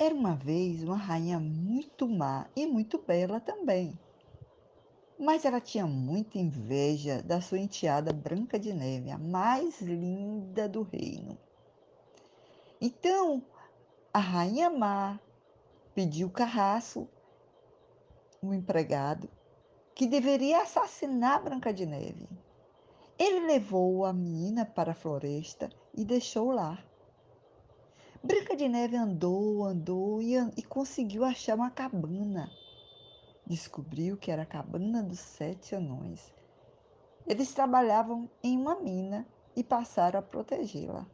Era uma vez uma rainha muito má e muito bela também. Mas ela tinha muita inveja da sua enteada Branca de Neve, a mais linda do reino. Então, a rainha má pediu Carraço, o empregado, que deveria assassinar Branca de Neve. Ele levou a menina para a floresta e deixou lá. De Neve andou, andou e, e conseguiu achar uma cabana. Descobriu que era a cabana dos sete anões. Eles trabalhavam em uma mina e passaram a protegê-la.